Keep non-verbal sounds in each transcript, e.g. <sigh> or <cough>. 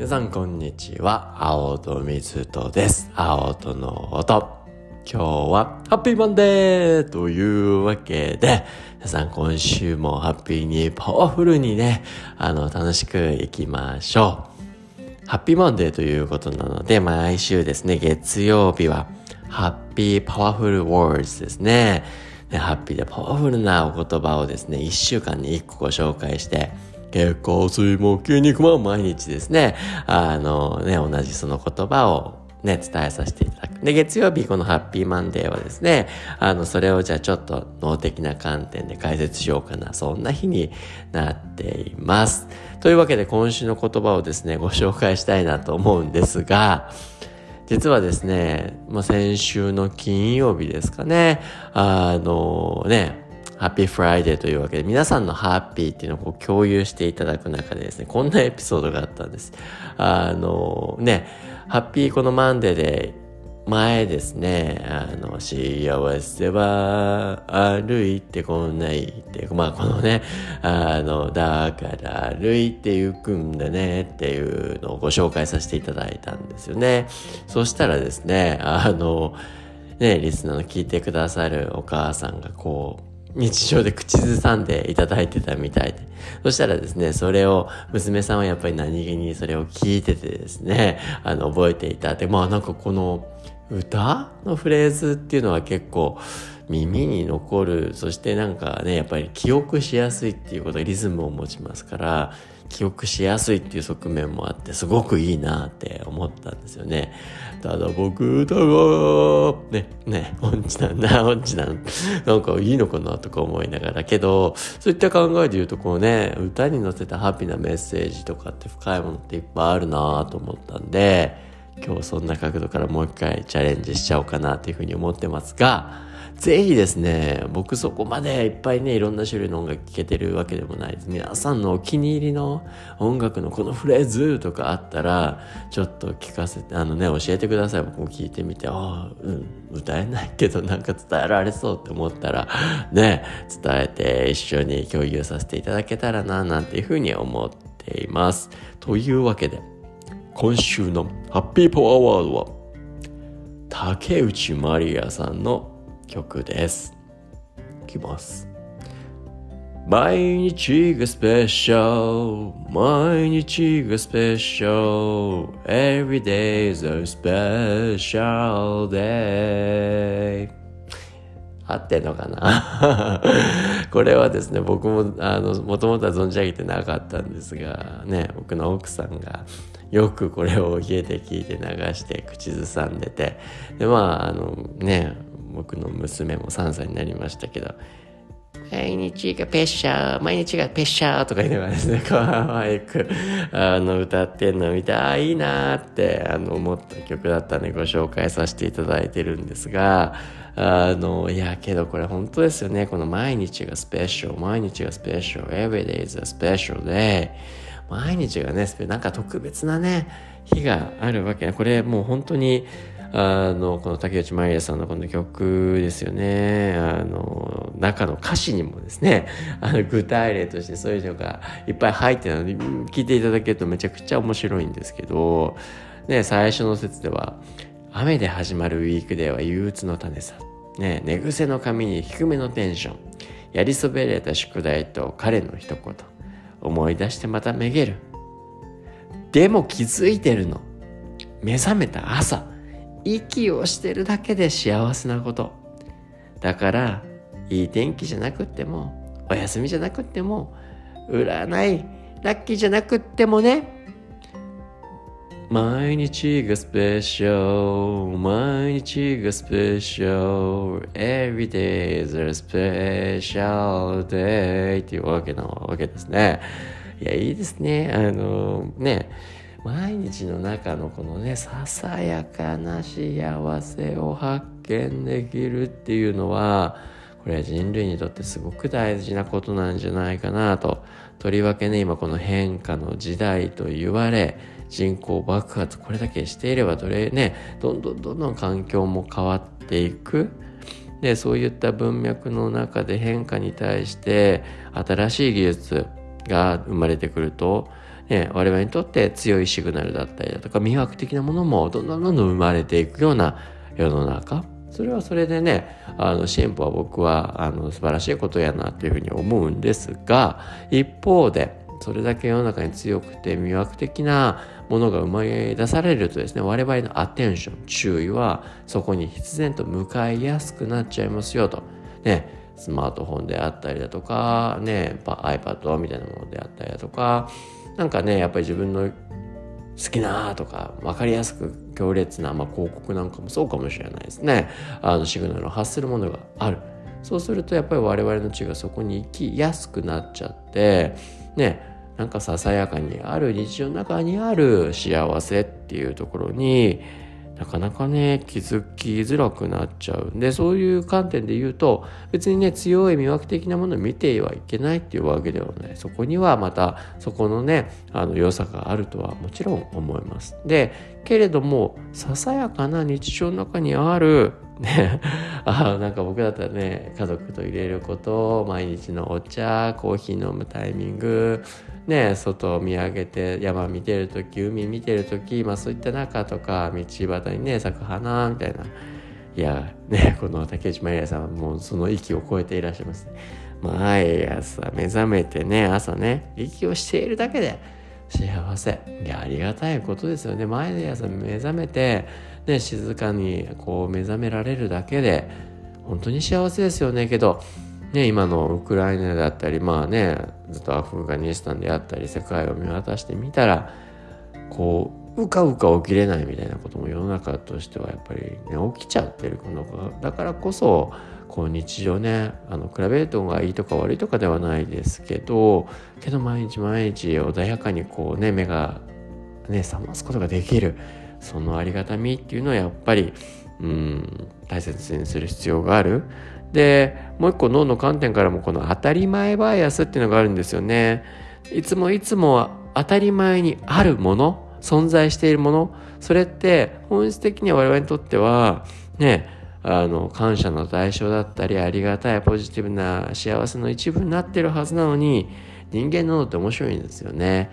皆さんこんにちは。青と水とです。青との音。今日はハッピーマンデーというわけで、皆さん今週もハッピーにパワフルにね、あの、楽しくいきましょう。ハッピーマンデーということなので、毎週ですね、月曜日は、ハッピーパワフルワーズです。ねハッピーでパワフルなお言葉をですね、一週間に一個ご紹介して、結構水も筋肉マン毎日ですね、あのね、同じその言葉をね、伝えさせていただく。で、月曜日このハッピーマンデーはですね、あの、それをじゃあちょっと脳的な観点で解説しようかな。そんな日になっています。というわけで今週の言葉をですね、ご紹介したいなと思うんですが、実はですね、まあ、先週の金曜日ですかね、あのね、ハッピーフライデーというわけで、皆さんのハッピーっていうのを、う、共有していただく中でですね、こんなエピソードがあったんです。あのね、ハッピーこのマンデーで前ですね、あの、幸せは歩いてこないって、まあこのね、あの、だから歩いて行くんだねっていうのをご紹介させていただいたんですよね。そしたらですね、あの、ね、リスナーの聞いてくださるお母さんがこう、日常で口ずさんでいただいてたみたいで。そしたらですね、それを、娘さんはやっぱり何気にそれを聞いててですね、あの、覚えていた。で、まあなんかこの、歌のフレーズっていうのは結構耳に残る。そしてなんかね、やっぱり記憶しやすいっていうこと、リズムを持ちますから、記憶しやすいっていう側面もあって、すごくいいなって思ったんですよね。ただ僕だが、ね、ね、音痴なんだ、音痴なんなんかいいのかなとか思いながら。けど、そういった考えで言うとこうね、歌に乗せたハッピーなメッセージとかって深いものっていっぱいあるなと思ったんで、今日そんな角度からもう一回チャレンジしちゃおうかなというふうに思ってますが、ぜひですね、僕そこまでいっぱいね、いろんな種類の音楽聴けてるわけでもないです。皆さんのお気に入りの音楽のこのフレーズとかあったら、ちょっと聞かせて、あのね、教えてください。僕も聞いてみて、ああ、うん、歌えないけどなんか伝えられそうって思ったら、ね、伝えて一緒に共有させていただけたらな、なんていうふうに思っています。というわけで、今週のハッピーパワーワードは竹内まりやさんの曲です。いきます。毎日がスペシャル毎日がスペシャル Every day is a special day 合ってんのかな？<laughs> これはですね、僕も、あの、もともとは存じ上げてなかったんですが、ね、僕の奥さんがよくこれを家で聞いて流して口ずさんでて、で、まあ、あの、ね、僕の娘も3歳になりましたけど、毎日がペッシャー、毎日がペッシャーとか言いながらですね、可愛く、あの、歌ってんのを見て、ああ、いいなーって、あの、思った曲だったんでご紹介させていただいてるんですが、あの、いや、けどこれ本当ですよね。この毎日がスペシャル、毎日がスペシャル、every day is a special day。毎日がね、なんか特別なね、日があるわけね。これもう本当に、あの、この竹内まりやさんのこの曲ですよね。あの、中の歌詞にもですね、<laughs> あの、具体例としてそういうのがいっぱい入ってるので、聞いていただけるとめちゃくちゃ面白いんですけど、ね、最初の説では、雨で始まるウィークデーは憂鬱の種さ。ね、寝癖の髪に低めのテンション。やりそべれた宿題と彼の一言。思い出してまためげる。でも気づいてるの。目覚めた朝。息をしてるだけで幸せなこと。だから、いい天気じゃなくっても、お休みじゃなくっても、占い、ラッキーじゃなくってもね、毎日がスペシャル毎日がスペシャル Every day is a special day っていうわけなわけですね。いや、いいですね。あの、ね、毎日の中のこのね、ささやかな幸せを発見できるっていうのは、これは人類にとってすごく大事なことなんじゃないかなと。とりわけね、今この変化の時代と言われ、人口爆発これだけしていればどれねどんどんどんどん環境も変わっていくでそういった文脈の中で変化に対して新しい技術が生まれてくるとね、我々にとって強いシグナルだったりだとか魅惑的なものもどんどんどんどん生まれていくような世の中それはそれでねあの進歩は僕はあの素晴らしいことやなというふうに思うんですが一方でそれだけ世の中に強くて魅惑的なものが生まれ出されるとですね我々のアテンション注意はそこに必然と向かいやすくなっちゃいますよと。ねスマートフォンであったりだとかね iPad みたいなものであったりだとかなんかねやっぱり自分の好きなとか分かりやすく強烈な、まあ、広告なんかもそうかもしれないですね。あのシグナルを発するものがある。そうするとやっぱり我々の血がそこに行きやすくなっちゃってねなんかささやかにある日常の中にある幸せっていうところになかなかね気づきづらくなっちゃうでそういう観点で言うと別にね強い魅惑的なものを見てはいけないっていうわけではない。そこにはまたそこのねあの良さがあるとはもちろん思います。でけれどもささやかな日常の中にある <laughs> ね、あなんか僕だったらね家族と入れること毎日のお茶コーヒー飲むタイミングね外を見上げて山見てる時海見てる時、まあ、そういった中とか道端にね咲く花みたいな。いやねこの竹内まりやさんはもうその域を超えていらっしゃいます、ね毎朝目覚めてね朝ね息をしているだけで幸せ。いやありがたいことですよね。毎朝目覚めてね、静かにこう目覚められるだけで本当に幸せですよね。けど、ね、今のウクライナだったりまあねずっとアフガニスタンであったり世界を見渡してみたらこううかうか起きれないみたいなこ中としてはやっぱり、ね、起きちゃってるこのがだからこそこう日常ねあの比べるとがいいとか悪いとかではないですけどけど毎日毎日穏やかにこうね目がね覚ますことができるそのありがたみっていうのはやっぱりうん大切にする必要がある。でもう一個脳の観点からもこの当たり前バイアスっていうのがあるんですよね。いつもいつも当たり前にあるもの存在しているものそれって本質的には我々にとってはねあの感謝の対象だったりありがたいポジティブな幸せの一部になってるはずなのに人間の脳って面白いんですよね。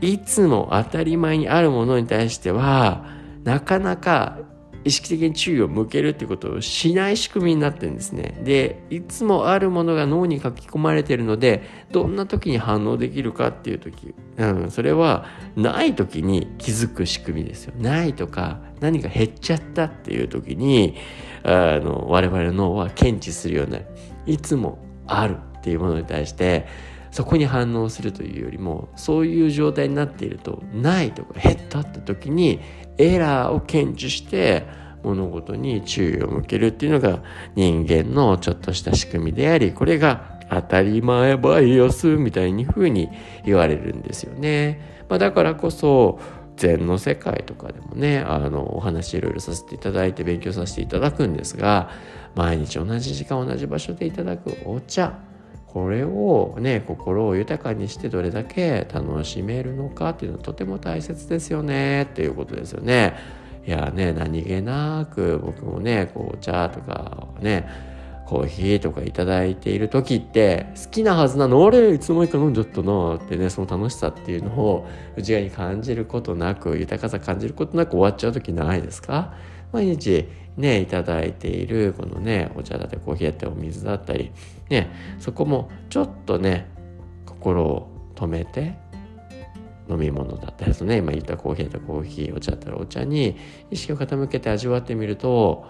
いつも当たり前にあるものに対してはなかなか意識的に注意を向けるっていうことをしない仕組みになってるんですね。で、いつもあるものが脳に書き込まれてるので、どんな時に反応できるかっていう時、うん、それはない時に気づく仕組みですよ。ないとか、何か減っちゃったっていう時に、あの、我々の脳は検知するようになる。いつもあるっていうものに対して、そこに反応するというよりもそういう状態になっているとないとか減ったって時にエラーを検知して物事に注意を向けるっていうのが人間のちょっとした仕組みでありこれが当たり前バイアスみたいに風に言われるんですよね。まあ、だからこそ禅の世界とかでもねあのお話いろいろさせていただいて勉強させていただくんですが毎日同じ時間同じ場所でいただくお茶これをね心を豊かにしてどれだけ楽しめるのかっていうのはとても大切ですよねっていうことですよね。いやね何気なく僕もねこうお茶とかねコーヒーとか頂いている時って好きなはずなの俺いつの間にか飲んじゃったなってねその楽しさっていうのを内側に感じることなく豊かさ感じることなく終わっちゃう時ないですか？毎日ね、いただいているこのね、お茶だったりコーヒーだったりお水だったり、ね、そこもちょっとね、心を止めて、飲み物だったりとね、今言ったコーヒーだったらコーヒー、お茶だったらお茶に意識を傾けて味わってみると、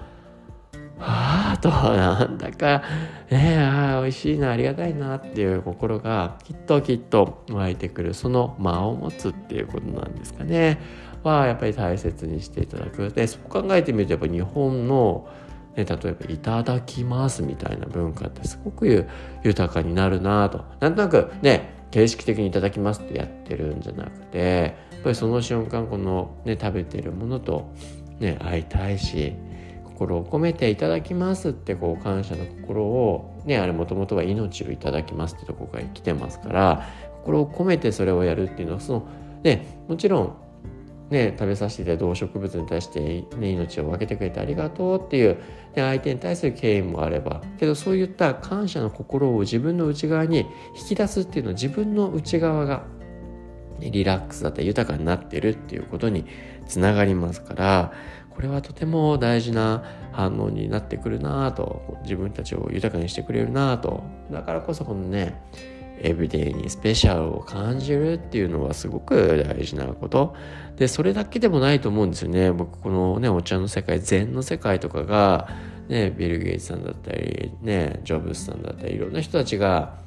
はあと、なんだか、ねああ、美味しいな、ありがたいなっていう心がきっときっと湧いてくる、その間を持つっていうことなんですかね。はやっぱり大切にしていただく。でそう考えてみるとやっぱ日本の、ね、例えば「いただきます」みたいな文化ってすごく豊かになるなと。なんとなくね形式的に「いただきます」ってやってるんじゃなくてやっぱりその瞬間この、ね、食べてるものと、ね、会いたいし心を込めていただきますってこう感謝の心をねあれもともとは命をいただきますってとこから来てますから心を込めてそれをやるっていうのはそのねもちろんね、食べさせていただいた動植物に対して、ね、命を分けてくれてありがとうっていう、ね、相手に対する敬意もあれば。けどそういった感謝の心を自分の内側に引き出すっていうのは自分の内側がリラックスだったり豊かになってるっていうことにつながりますからこれはとても大事な反応になってくるなと自分たちを豊かにしてくれるなと。だからこそこのねエブリデイにスペシャルを感じるっていうのはすごく大事なこと。でそれだけでもないと思うんですよね。僕このねお茶の世界禅の世界とかがねビル・ゲイツさんだったりねジョブスさんだったりいろんな人たちが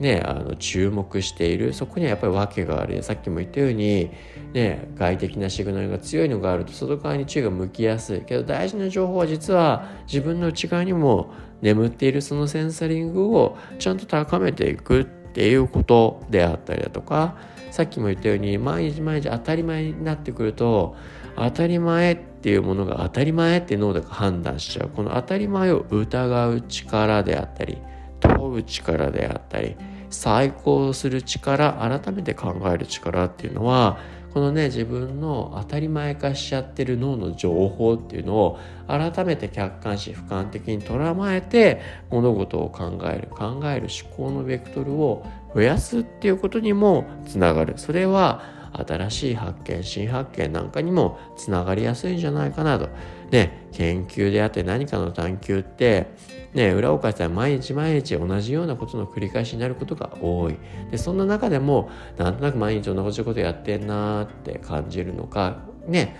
ね、あの注目している。そこにはやっぱり訳がある。さっきも言ったように、ね、外的なシグナルが強いのがあると外側に注意が向きやすい。けど大事な情報は実は自分の内側にも眠っているそのセンサリングをちゃんと高めていくっていうことであったりだとかさっきも言ったように毎日毎日当たり前になってくると当たり前っていうものが当たり前って脳で判断しちゃう。この当たり前を疑う力であったり問う力であったり再考する力改めて考える力っていうのはこのね自分の当たり前化しちゃってる脳の情報っていうのを改めて客観視俯瞰的にとらまえて物事を考える考える思考のベクトルを増やすっていうことにもつながるそれは新しい発見新発見なんかにもつながりやすいんじゃないかなと。ね研究であって何かの探求ってね、裏を返したら毎日毎日同じようなことの繰り返しになることが多い。で、そんな中でも、なんとなく毎日同じことやってんなーって感じるのか、ね、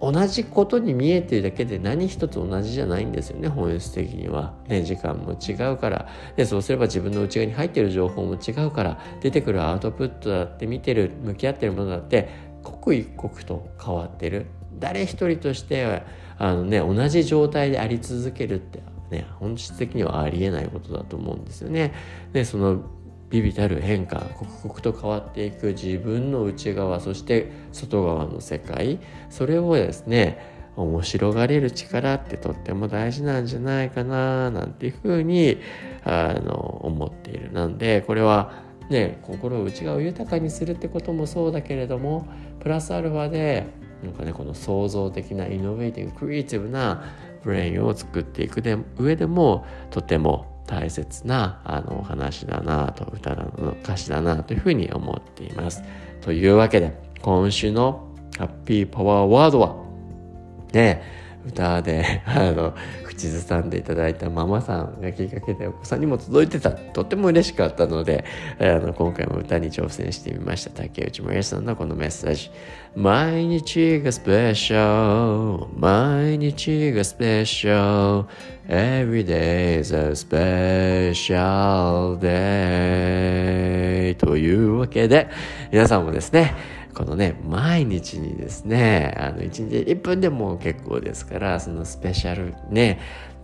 同じことに見えてるだけで何一つ同じじゃないんですよね本質的には、ね、時間も違うから。でそうすれば自分の内側に入ってる情報も違うから出てくるアウトプットだって見てる向き合ってるものだって刻一刻と変わってる。誰一人としてあの、ね、同じ状態であり続けるってね本質的にはありえないことだと思うんですよね。でそのビビたる変化刻々と変わっていく自分の内側そして外側の世界それをですね面白がれる力ってとっても大事なんじゃないかななんていうふうにあの思っているなんでこれはね心を内側を豊かにするってこともそうだけれどもプラスアルファでなんかねこの創造的なイノベーティングクリエイティブなブレインを作っていくで上でもとても大切なあのお話だなと歌の歌詞だなというふうに思っています。というわけで今週のハッピーパワーワードはね歌で <laughs> あの口ずさんでいただいたママさんがきっかけでお子さんにも届いてた。とっても嬉しかったのであの今回も歌に挑戦してみました。竹内まりさんのこのメッセージ。毎日がスペシャル毎日がスペシャル Every day is a special day というわけで皆さんもですねこのね、毎日にですね、あの、1日1分でも結構ですから、そのスペシャルね、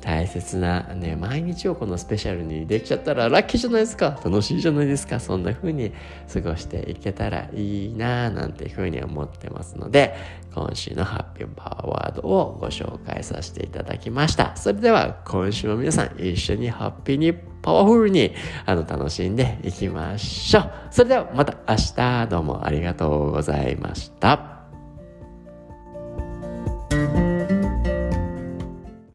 大切なね、毎日をこのスペシャルにできちゃったらラッキーじゃないですか楽しいじゃないですかそんな風に過ごしていけたらいいなぁなんていう風に思ってますので、今週のハッピーパワーワードをご紹介させていただきました。それでは今週も皆さん一緒にハッピーにパワフルにあの楽しんでいきましょう。それではまた明日どうもありがとうございました。